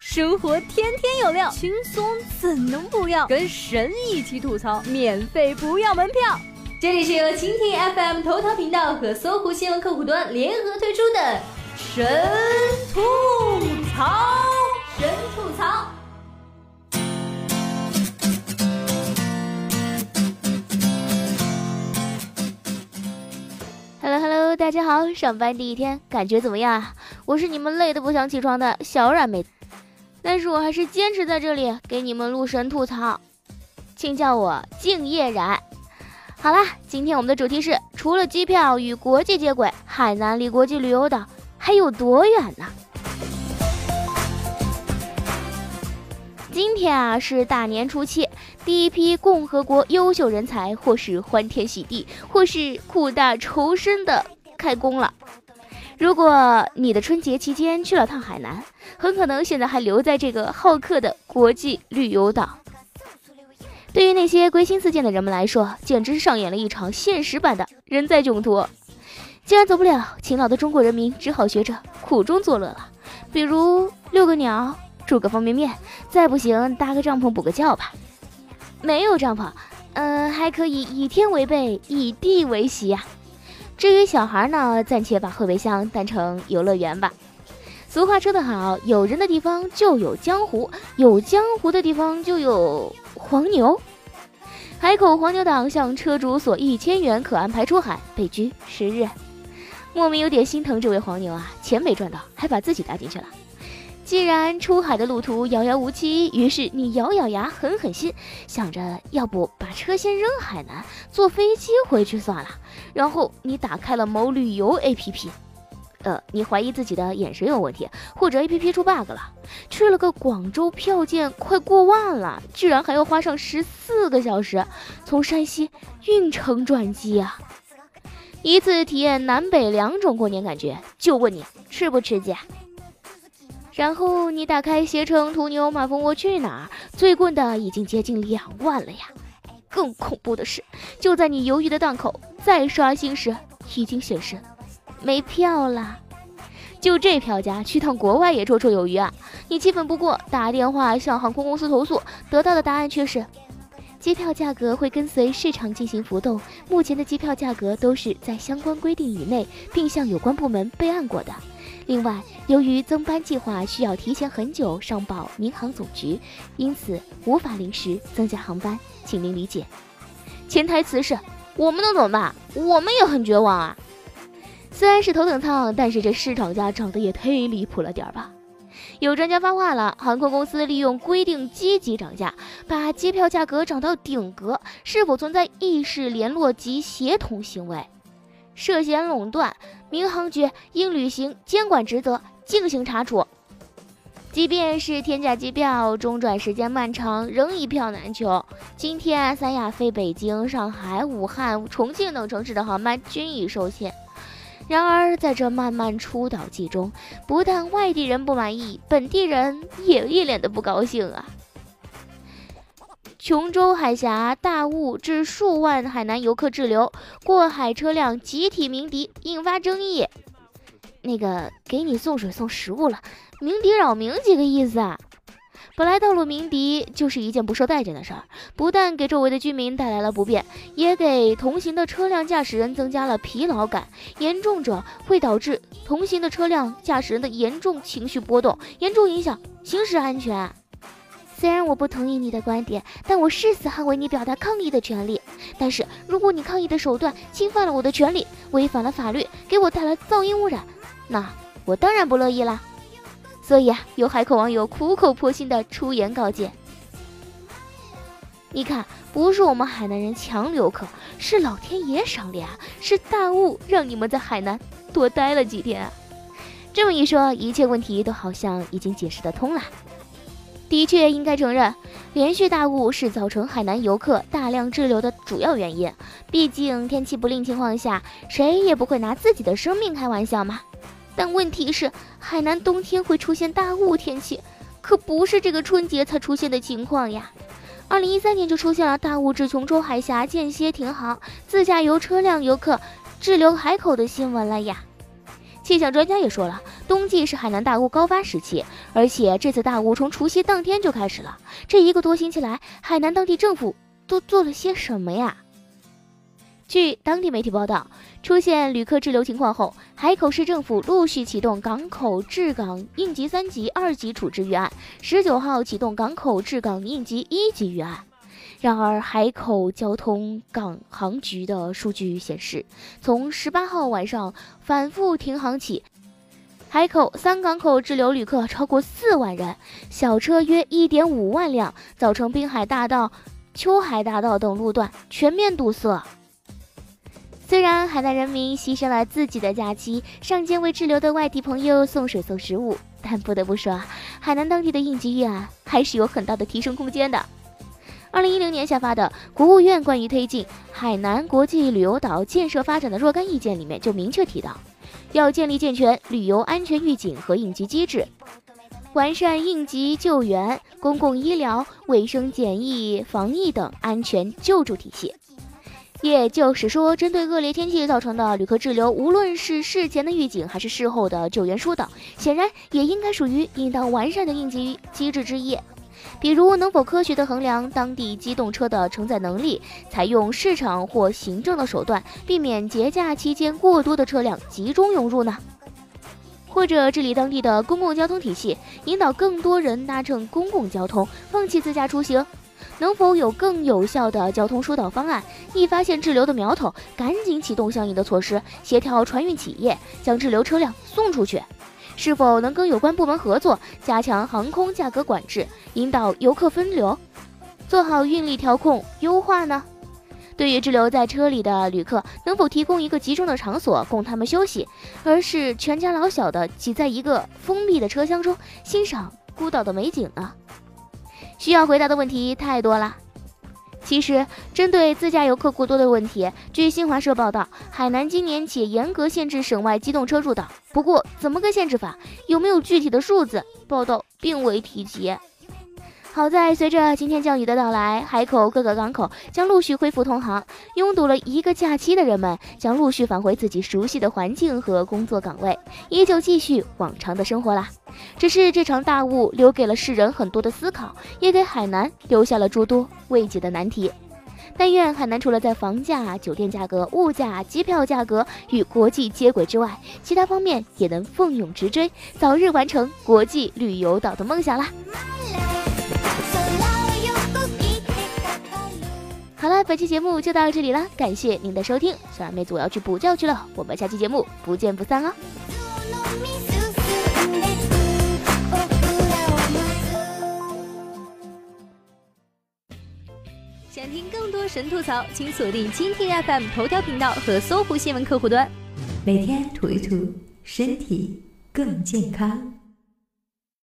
生活天天有料，轻松怎能不要？跟神一起吐槽，免费不要门票。这里是由蜻蜓 FM 头条频道和搜狐新闻客户端联合推出的神吐槽，神吐槽。Hello Hello，大家好，上班第一天感觉怎么样啊？我是你们累得不想起床的小冉妹子。但是我还是坚持在这里给你们录神吐槽，请叫我敬业冉。好啦，今天我们的主题是：除了机票与国际接轨，海南离国际旅游岛还有多远呢？今天啊是大年初七，第一批共和国优秀人才，或是欢天喜地，或是苦大仇深的开工了。如果你的春节期间去了趟海南，很可能现在还留在这个好客的国际旅游岛。对于那些归心似箭的人们来说，简直上演了一场现实版的人在囧途。既然走不了，勤劳的中国人民只好学着苦中作乐了，比如遛个鸟、煮个方便面，再不行搭个帐篷补个觉吧。没有帐篷，嗯，还可以以天为被，以地为席呀。至于小孩呢，暂且把后备箱当成游乐园吧。俗话说得好，有人的地方就有江湖，有江湖的地方就有黄牛。海口黄牛党向车主索一千元，可安排出海，被拘十日。莫名有点心疼这位黄牛啊，钱没赚到，还把自己搭进去了。既然出海的路途遥遥无期，于是你咬咬牙，狠狠心，想着要不把车先扔海南，坐飞机回去算了。然后你打开了某旅游 APP，呃，你怀疑自己的眼神有问题，或者 APP 出 bug 了。去了个广州，票价快过万了，居然还要花上十四个小时从山西运城转机啊！一次体验南北两种过年感觉，就问你吃不吃鸡？然后你打开携程途牛马蜂窝去哪儿，最贵的已经接近两万了呀！更恐怖的是，就在你犹豫的档口，再刷新时已经显示没票了。就这票价，去趟国外也绰绰有余啊！你气愤不过，打电话向航空公司投诉，得到的答案却是：机票价格会跟随市场进行浮动，目前的机票价格都是在相关规定以内，并向有关部门备案过的。另外，由于增班计划需要提前很久上报民航总局，因此无法临时增加航班，请您理解。潜台词是：我们能怎么办？我们也很绝望啊！虽然是头等舱，但是这市场价涨得也忒离谱了点儿吧？有专家发话了：航空公司利用规定积极涨价，把机票价格涨到顶格，是否存在意识联络及协同行为？涉嫌垄断，民航局应履行监管职责进行查处。即便是天价机票，中转时间漫长，仍一票难求。今天三亚飞北京、上海、武汉、重庆等城市的航班均已受限。然而，在这漫漫出岛季中，不但外地人不满意，本地人也一脸的不高兴啊。琼州海峡大雾致数万海南游客滞留，过海车辆集体鸣笛，引发争议。那个给你送水送食物了，鸣笛扰民几个意思啊？本来道路鸣笛就是一件不受待见的事儿，不但给周围的居民带来了不便，也给同行的车辆驾驶人增加了疲劳感，严重者会导致同行的车辆驾驶人的严重情绪波动，严重影响行驶安全。虽然我不同意你的观点，但我誓死捍卫你表达抗议的权利。但是，如果你抗议的手段侵犯了我的权利，违反了法律，给我带来噪音污染，那我当然不乐意啦。所以啊，有海口网友苦口婆心的出言告诫：你看，不是我们海南人强留客，是老天爷赏脸，是大雾让你们在海南多待了几天啊。这么一说，一切问题都好像已经解释得通了。的确应该承认，连续大雾是造成海南游客大量滞留的主要原因。毕竟天气不利情况下，谁也不会拿自己的生命开玩笑嘛。但问题是，海南冬天会出现大雾天气，可不是这个春节才出现的情况呀。二零一三年就出现了大雾至琼州海峡间歇停航、自驾游车辆游客滞留海口的新闻了呀。气象专家也说了，冬季是海南大雾高发时期，而且这次大雾从除夕当天就开始了。这一个多星期来，海南当地政府都做了些什么呀？据当地媒体报道，出现旅客滞留情况后，海口市政府陆续启动港口治港应急三级、二级处置预案，十九号启动港口治港应急一级预案。然而，海口交通港航局的数据显示，从十八号晚上反复停航起，海口三港口滞留旅客超过四万人，小车约一点五万辆，造成滨海大道、秋海大道等路段全面堵塞。虽然海南人民牺牲了自己的假期，上街为滞留的外地朋友送水送食物，但不得不说，海南当地的应急预案还是有很大的提升空间的。二零一零年下发的国务院关于推进海南国际旅游岛建设发展的若干意见里面就明确提到，要建立健全旅游安全预警和应急机制，完善应急救援、公共医疗、卫生检疫、防疫等安全救助体系。也就是说，针对恶劣天气造成的旅客滞留，无论是事前的预警还是事后的救援疏导，显然也应该属于应当完善的应急机制之一。比如，能否科学地衡量当地机动车的承载能力，采用市场或行政的手段，避免节假期间过多的车辆集中涌入呢？或者治理当地的公共交通体系，引导更多人搭乘公共交通，放弃自驾出行？能否有更有效的交通疏导方案？一发现滞留的苗头，赶紧启动相应的措施，协调船运企业将滞留车辆送出去。是否能跟有关部门合作，加强航空价格管制，引导游客分流，做好运力调控优化呢？对于滞留在车里的旅客，能否提供一个集中的场所供他们休息，而是全家老小的挤在一个封闭的车厢中欣赏孤岛的美景呢？需要回答的问题太多了。其实，针对自驾游客过多的问题，据新华社报道，海南今年起严格限制省外机动车入岛。不过，怎么个限制法？有没有具体的数字？报道并未提及。好在，随着今天降雨的到来，海口各个港口将陆续恢复通航，拥堵了一个假期的人们将陆续返回自己熟悉的环境和工作岗位，依旧继续往常的生活啦。只是这场大雾留给了世人很多的思考，也给海南留下了诸多未解的难题。但愿海南除了在房价、酒店价格、物价、机票价格与国际接轨之外，其他方面也能奋勇直追，早日完成国际旅游岛的梦想啦！本期节目就到这里了，感谢您的收听。小二妹子我要去补觉去了，我们下期节目不见不散哦。想听更多神吐槽，请锁定蜻蜓 FM 头条频道和搜狐新闻客户端，每天吐一吐，身体更健康。